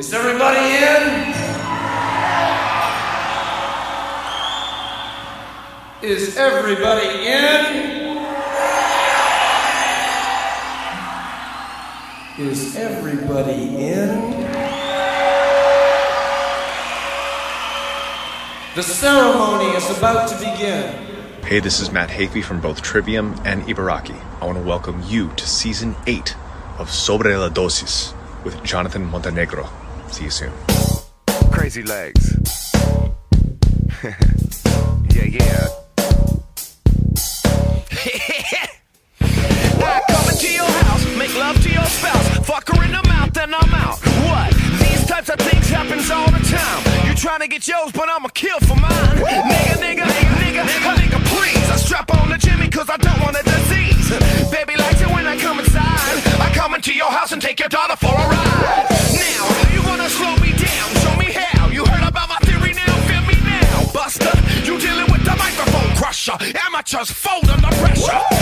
Is everybody in? Is everybody in? Is everybody in? The ceremony is about to begin. Hey, this is Matt Hafey from both Trivium and Ibaraki. I want to welcome you to season 8 of Sobre la Dosis with Jonathan Montenegro. See you soon. Crazy legs. yeah, yeah. I come into your house, make love to your spouse, fuck her in the mouth, then I'm out. What? These types of things happens all the time. You trying to get yours, but I'ma kill for mine. Nigga, nigga, nigga, nigga, nigga, please. I strap on the Jimmy cause I don't want a disease. Baby likes it when I come inside. I come into your house and take your daughter for a Amateurs fold under pressure.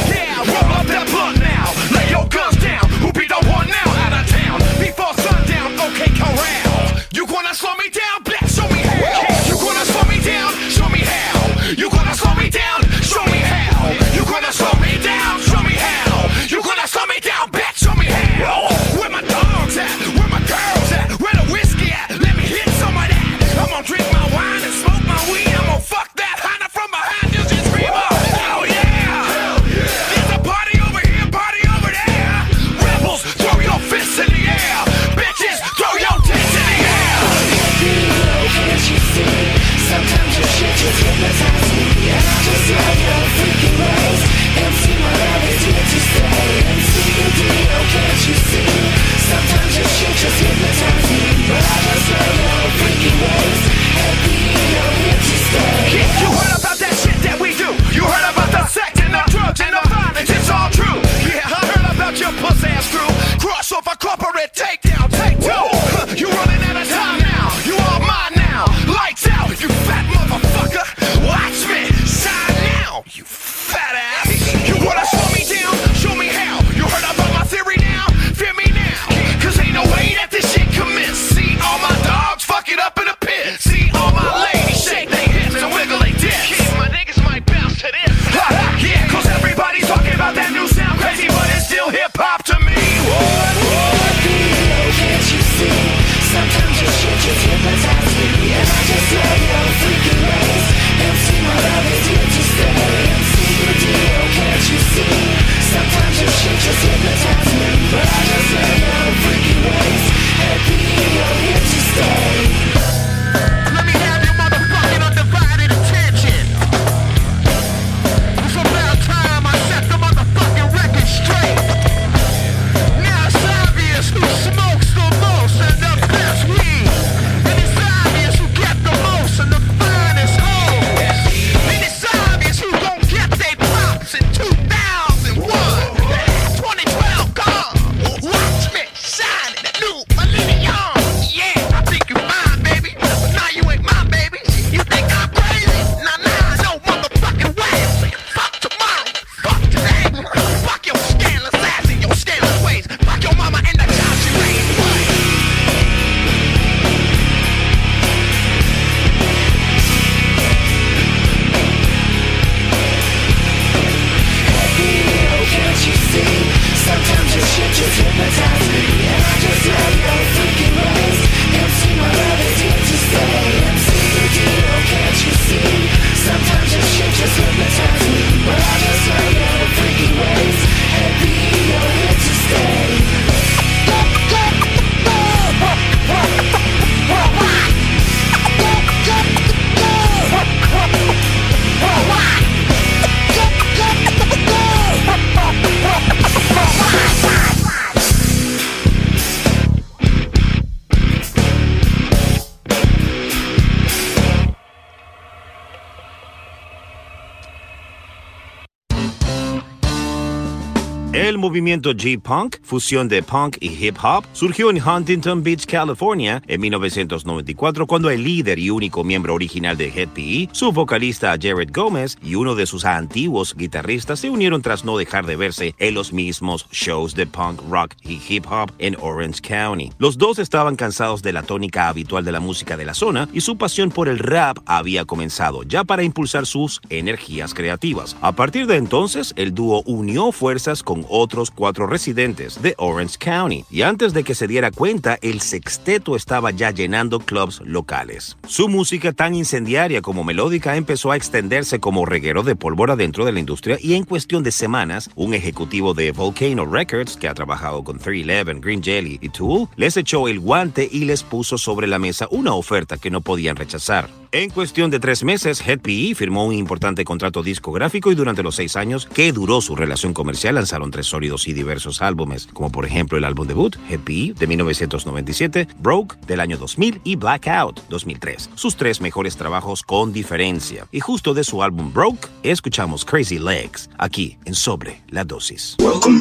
El movimiento G-Punk, fusión de punk y hip hop, surgió en Huntington Beach, California, en 1994 cuando el líder y único miembro original de Head PE, su vocalista Jared Gómez y uno de sus antiguos guitarristas se unieron tras no dejar de verse en los mismos shows de punk, rock y hip hop en Orange County. Los dos estaban cansados de la tónica habitual de la música de la zona y su pasión por el rap había comenzado ya para impulsar sus energías creativas. A partir de entonces, el dúo unió fuerzas con otros cuatro residentes de Orange County y antes de que se diera cuenta, el sexteto estaba ya llenando clubs locales. Su música tan incendiaria como melódica empezó a extenderse como reguero de pólvora dentro de la industria y en cuestión de semanas, un ejecutivo de Volcano Records que ha trabajado con 311, Green Jelly y Tool les echó el guante y les puso sobre la mesa una oferta que no podían rechazar. En cuestión de tres meses, Head PE firmó un importante contrato discográfico y durante los seis años que duró su relación comercial lanzaron tres sólidos y diversos álbumes, como por ejemplo el álbum debut, Head PE, de 1997, Broke, del año 2000 y Blackout, 2003. Sus tres mejores trabajos con diferencia. Y justo de su álbum Broke, escuchamos Crazy Legs, aquí en Sobre la Dosis. Welcome.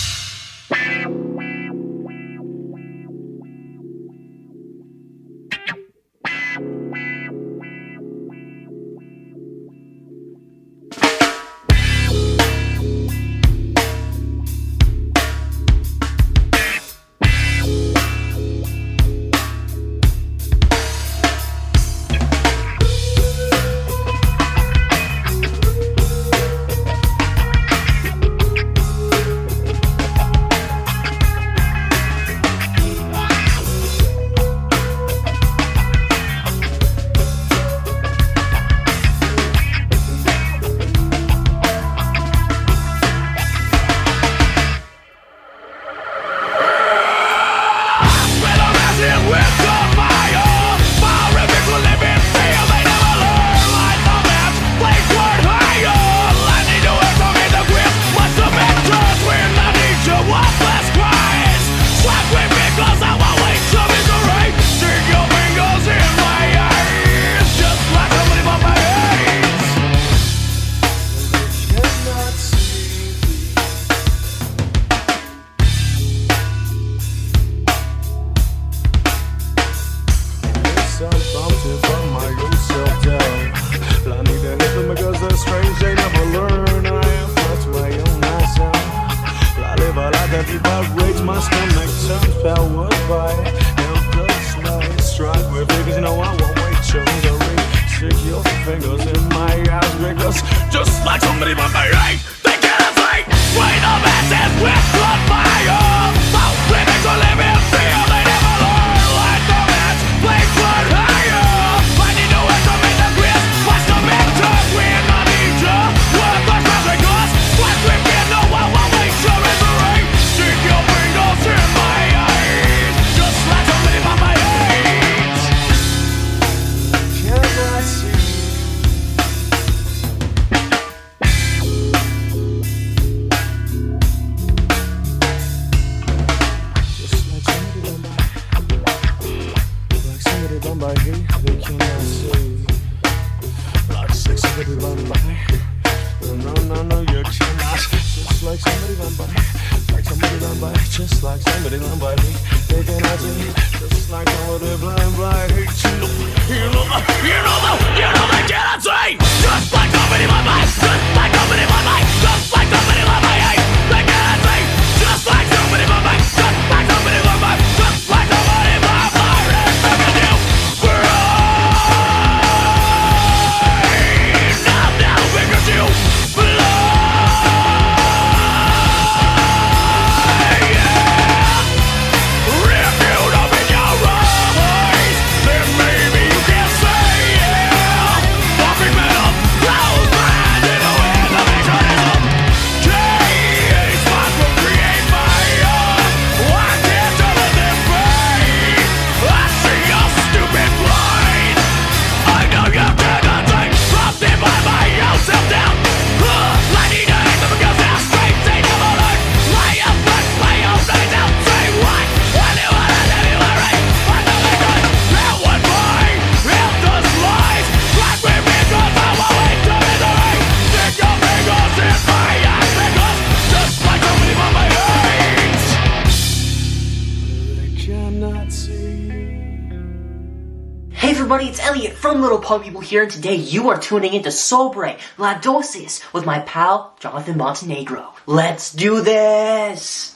People here, and today you are tuning into Sobre La Dosis with my pal Jonathan Montenegro. Let's do this!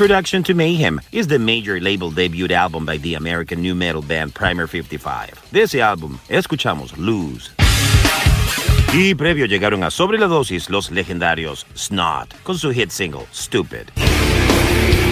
Introduction to Mayhem is the major label debut album by the American new metal band Primer 55. De ese álbum, escuchamos Lose. Y previo llegaron a Sobre la Dosis los legendarios Snot con su hit single Stupid.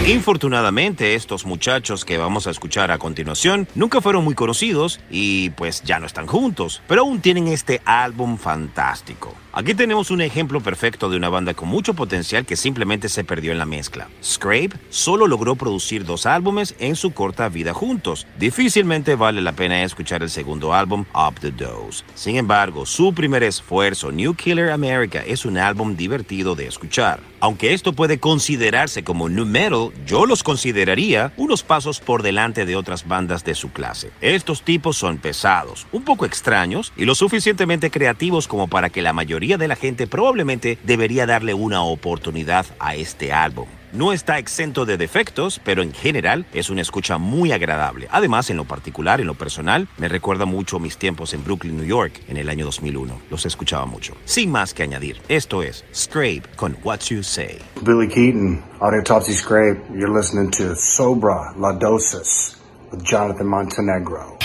Infortunadamente, estos muchachos que vamos a escuchar a continuación nunca fueron muy conocidos y pues ya no están juntos, pero aún tienen este álbum fantástico. Aquí tenemos un ejemplo perfecto de una banda con mucho potencial que simplemente se perdió en la mezcla. Scrape solo logró producir dos álbumes en su corta vida juntos. Difícilmente vale la pena escuchar el segundo álbum, Up the Dose. Sin embargo, su primer esfuerzo, New Killer America, es un álbum divertido de escuchar. Aunque esto puede considerarse como new metal, yo los consideraría unos pasos por delante de otras bandas de su clase. Estos tipos son pesados, un poco extraños y lo suficientemente creativos como para que la mayoría de la gente probablemente debería darle una oportunidad a este álbum. No está exento de defectos, pero en general es una escucha muy agradable. Además, en lo particular, en lo personal, me recuerda mucho mis tiempos en Brooklyn, New York, en el año 2001. Los escuchaba mucho. Sin más que añadir, esto es Scrape con What You Say. Billy Keaton, Autopsy Scrape. You're listening to Sobra La Dosis with Jonathan Montenegro.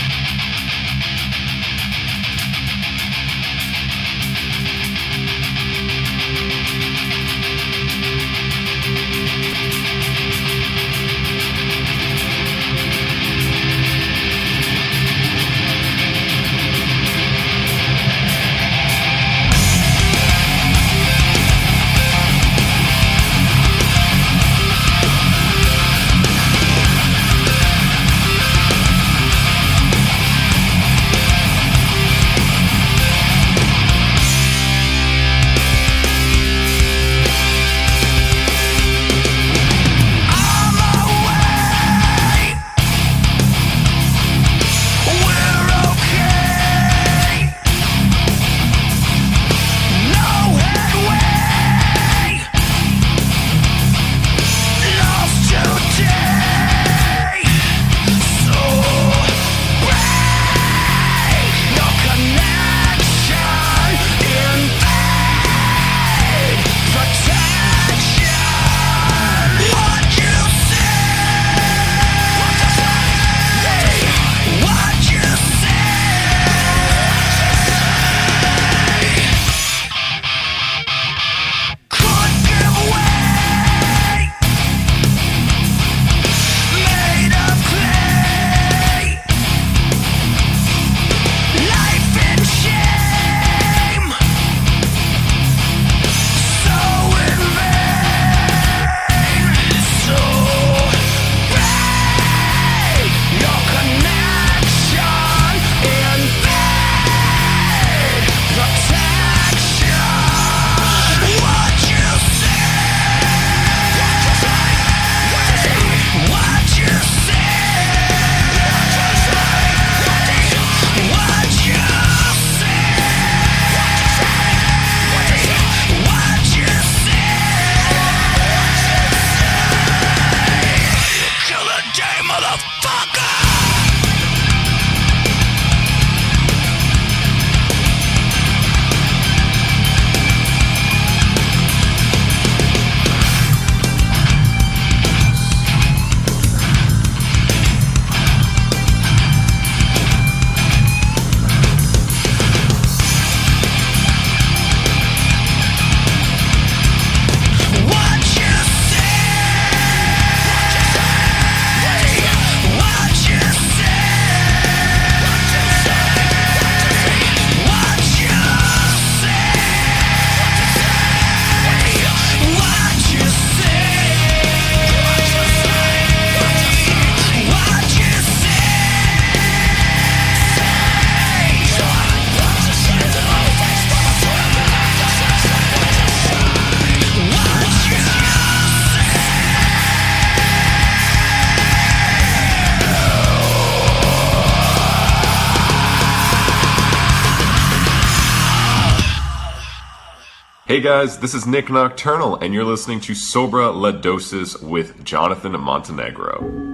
Hey guys, this is Nick Nocturnal, and you're listening to Sobra La Dosis with Jonathan Montenegro.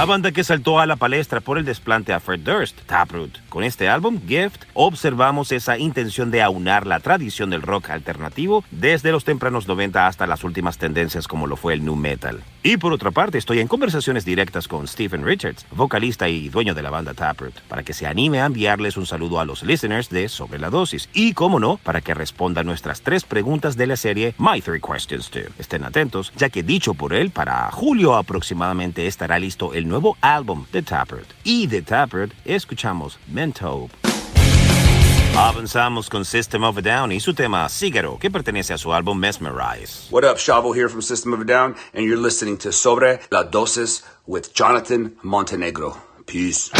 La banda que saltó a la palestra por el desplante a Fred Durst, Taproot. Con este álbum, Gift, observamos esa intención de aunar la tradición del rock alternativo desde los tempranos 90 hasta las últimas tendencias como lo fue el nu metal. Y por otra parte, estoy en conversaciones directas con Stephen Richards, vocalista y dueño de la banda Taproot, para que se anime a enviarles un saludo a los listeners de Sobre la Dosis. Y, como no, para que responda nuestras tres preguntas de la serie My Three Questions Too. Estén atentos, ya que dicho por él, para julio aproximadamente estará listo el nuevo álbum de Taproot. Y de Taproot escuchamos Mentope. Avanzamos con System of a Down y su tema Cígaro, que pertenece a su álbum Mesmerize. What up, Shavo here from System of a Down, and you're listening to Sobre la Dosis with Jonathan Montenegro. Peace.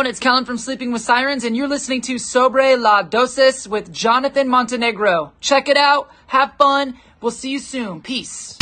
and it's Kellen from Sleeping with Sirens, and you're listening to Sobre la Dosis with Jonathan Montenegro. Check it out, have fun, we'll see you soon. Peace.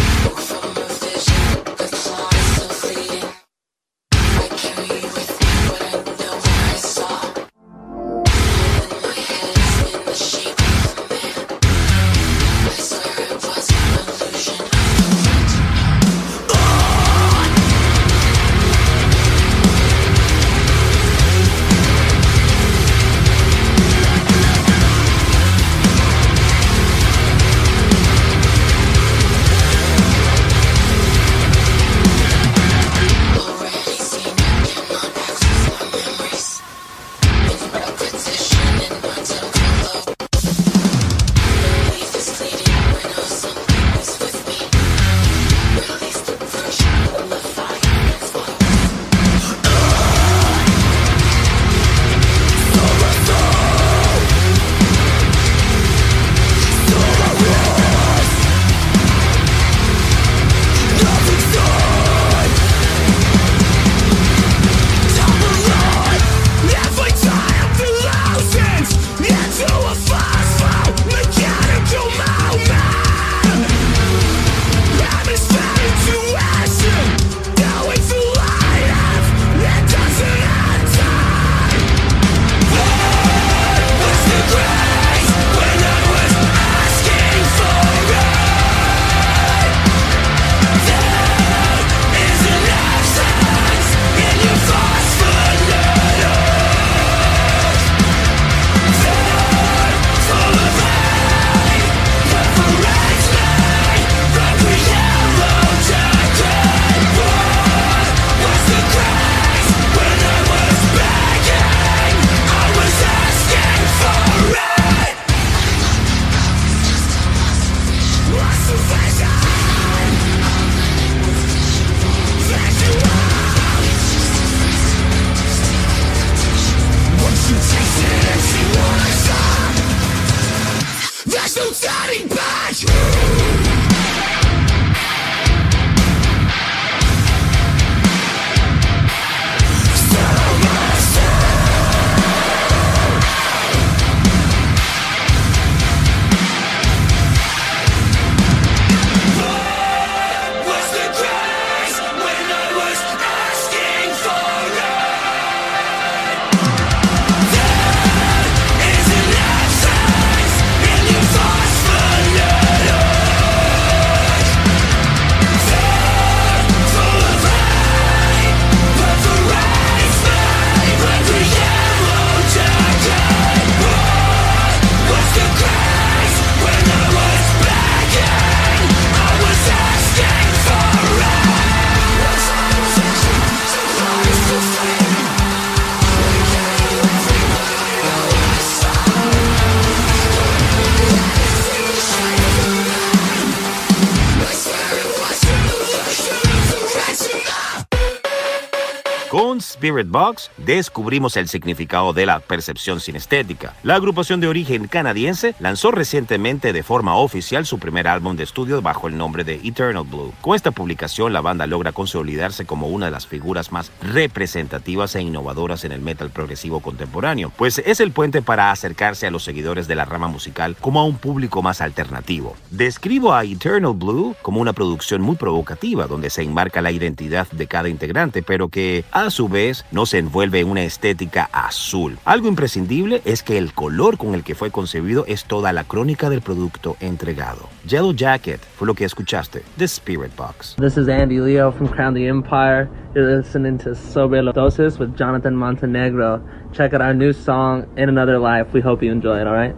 Body Spirit Box, descubrimos el significado de la percepción sinestética. La agrupación de origen canadiense lanzó recientemente de forma oficial su primer álbum de estudio bajo el nombre de Eternal Blue. Con esta publicación, la banda logra consolidarse como una de las figuras más representativas e innovadoras en el metal progresivo contemporáneo, pues es el puente para acercarse a los seguidores de la rama musical como a un público más alternativo. Describo a Eternal Blue como una producción muy provocativa, donde se enmarca la identidad de cada integrante, pero que a su vez no se envuelve en una estética azul. Algo imprescindible es que el color con el que fue concebido es toda la crónica del producto entregado. Yellow Jacket fue lo que escuchaste, The Spirit Box. This is Andy Leo from Crown the Empire. You're listening to Sobre Dosis with Jonathan Montenegro. Check out our new song, In Another Life. We hope you enjoy it, alright?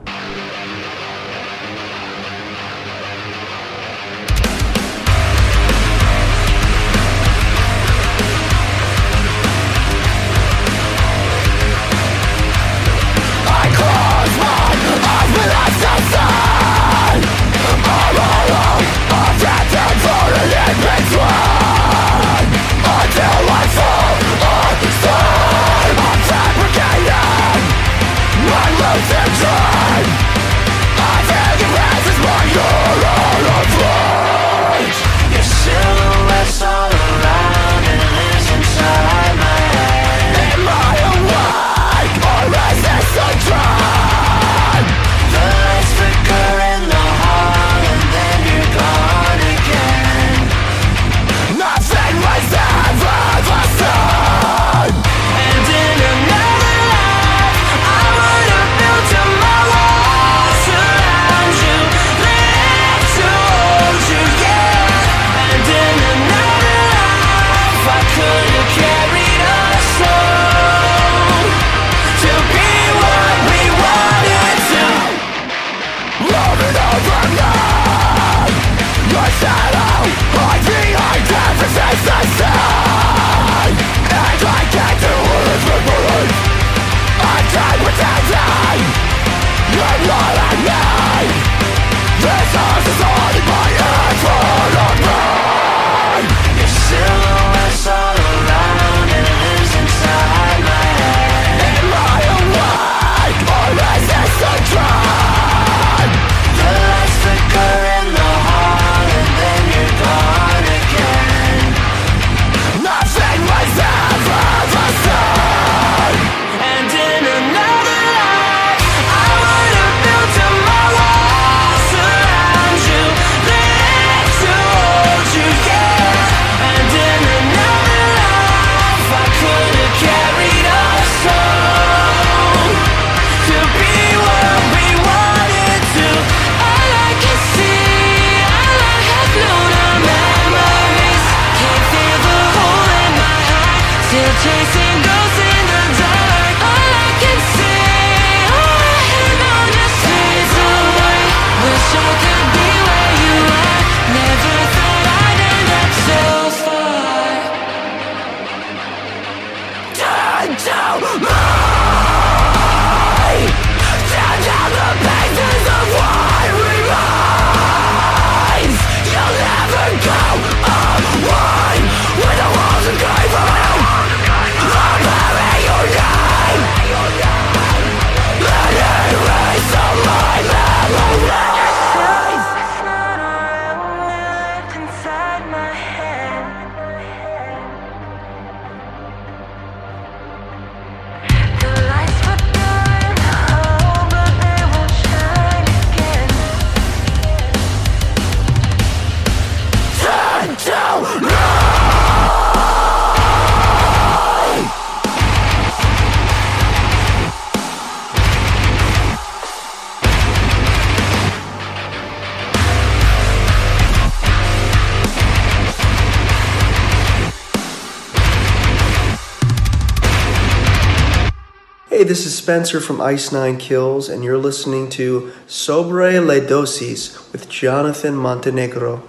Spencer from Ice Nine Kills, and you're listening to Sobre le Dosis with Jonathan Montenegro.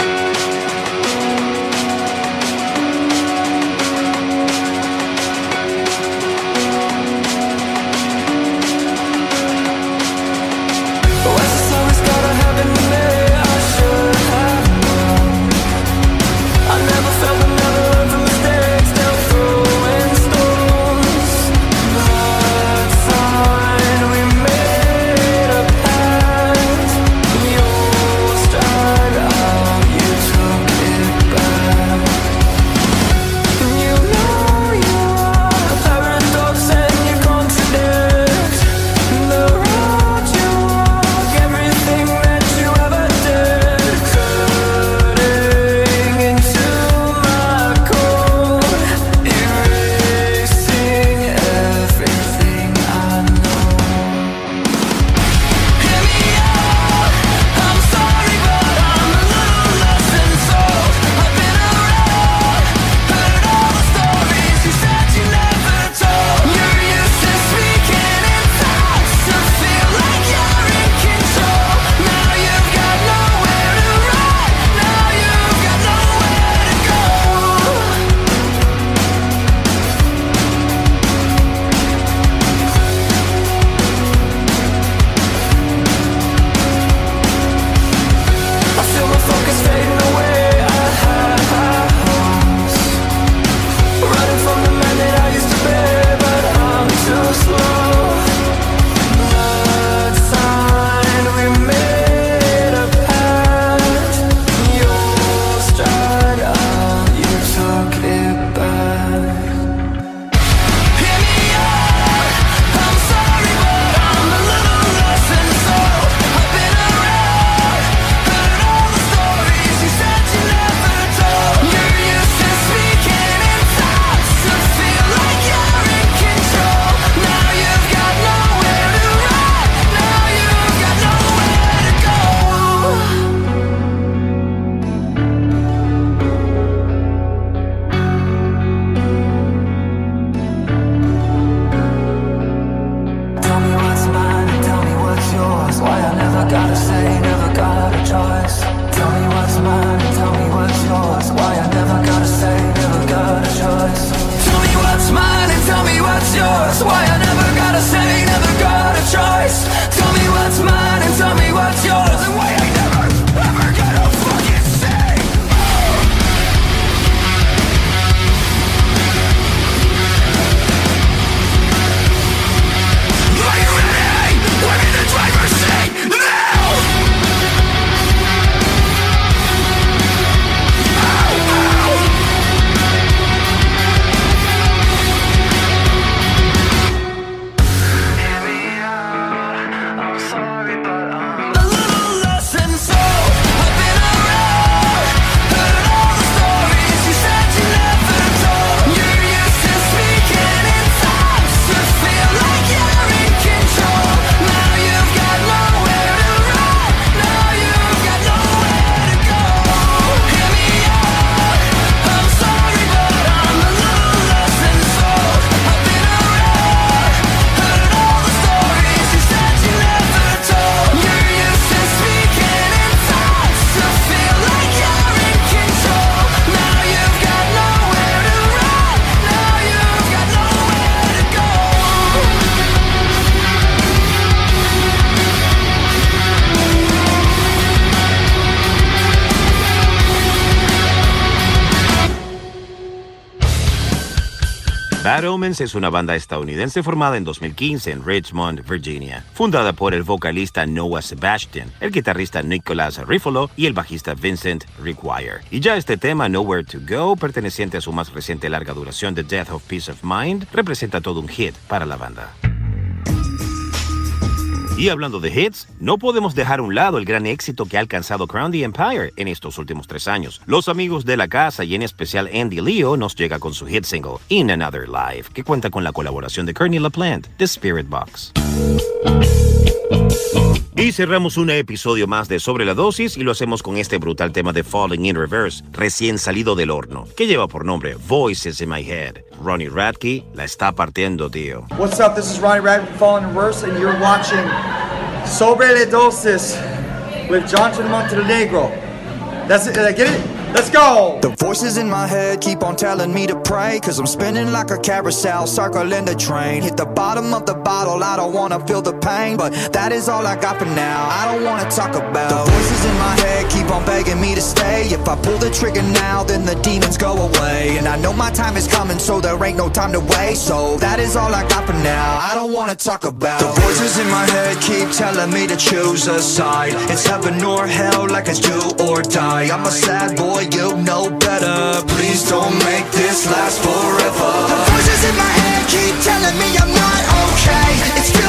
Bad Omens es una banda estadounidense formada en 2015 en Richmond, Virginia, fundada por el vocalista Noah Sebastian, el guitarrista Nicholas Riffolo y el bajista Vincent Require. Y ya este tema, Nowhere to Go, perteneciente a su más reciente larga duración The Death of Peace of Mind, representa todo un hit para la banda. Y hablando de hits, no podemos dejar a un lado el gran éxito que ha alcanzado Crown the Empire en estos últimos tres años. Los amigos de la casa y en especial Andy Leo nos llega con su hit single In Another Life, que cuenta con la colaboración de Kearney LaPlante, The Spirit Box. Y cerramos un episodio más de Sobre la Dosis y lo hacemos con este brutal tema de Falling in Reverse, recién salido del horno, que lleva por nombre Voices in My Head. Ronnie Radke la está partiendo, tío. What's up? This is Ronnie Radke from Falling in Reverse, and you're watching Sobre la Dosis with Jonathan Montenegro. That's it. Did I get it? Let's go! The voices in my head keep on telling me to pray. Cause I'm spinning like a carousel, circling the train. Hit the bottom of the bottle, I don't wanna feel the pain. But that is all I got for now. I don't wanna talk about the voices in my head keep on begging me to stay. If I pull the trigger now, then the demons go away. And I know my time is coming, so there ain't no time to waste. So that is all I got for now. I don't wanna talk about the voices in my head keep telling me to choose a side. It's heaven or hell, like it's do or die. I'm a sad boy you know better. Please don't make this last forever. The voices in my head keep telling me I'm not okay. It's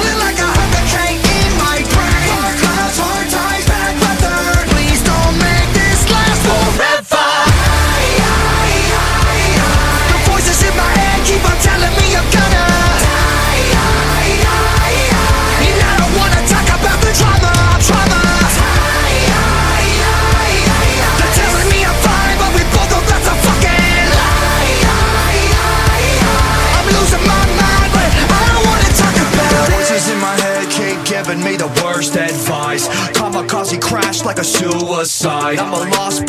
A suicide. I'm a lost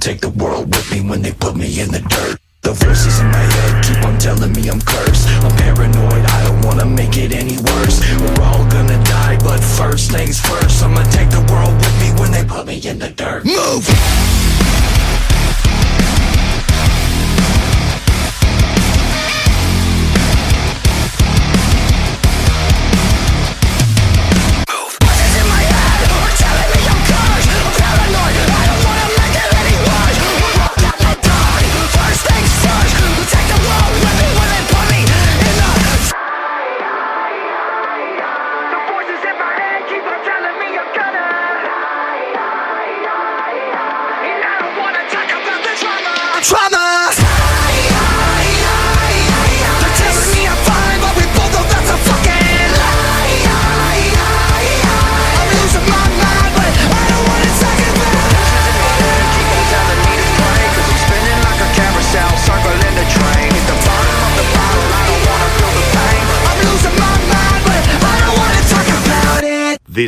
take the world with me when they put me in the dirt. The voices in my head keep on telling me I'm cursed. I'm paranoid, I don't wanna make it any worse. We're all gonna die, but first things first. I'ma take the world with me when they put me in the dirt. Move!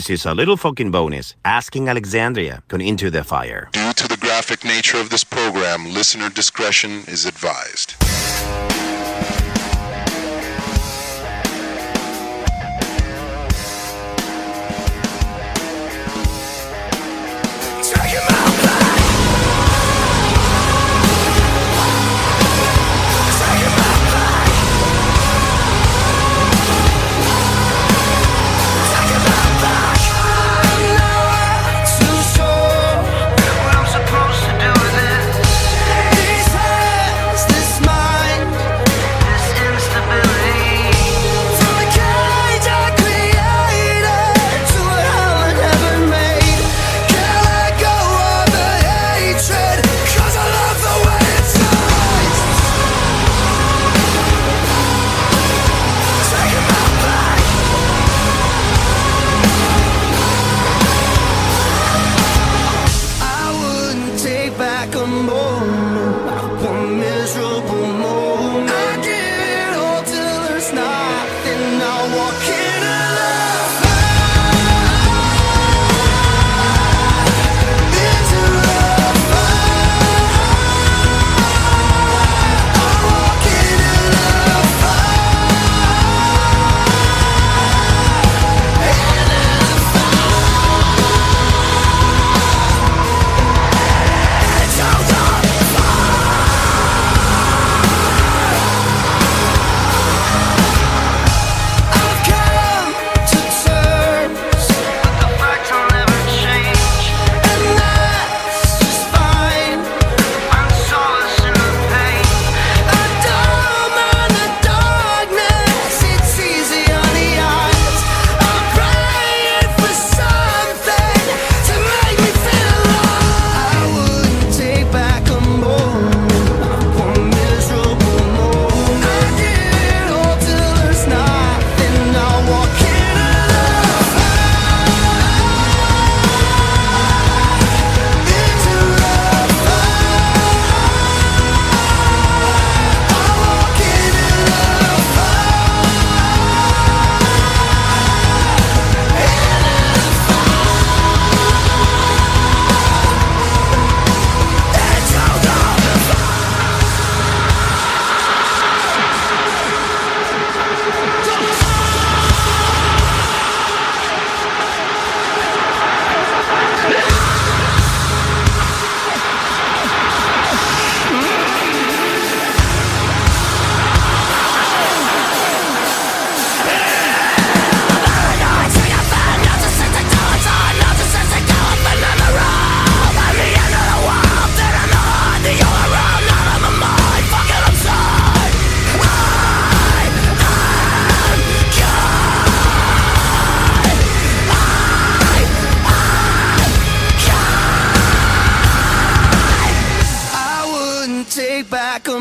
This is a little fucking bonus, asking Alexandria con Into the Fire. Due to the graphic nature of this program, listener discretion is advised. like a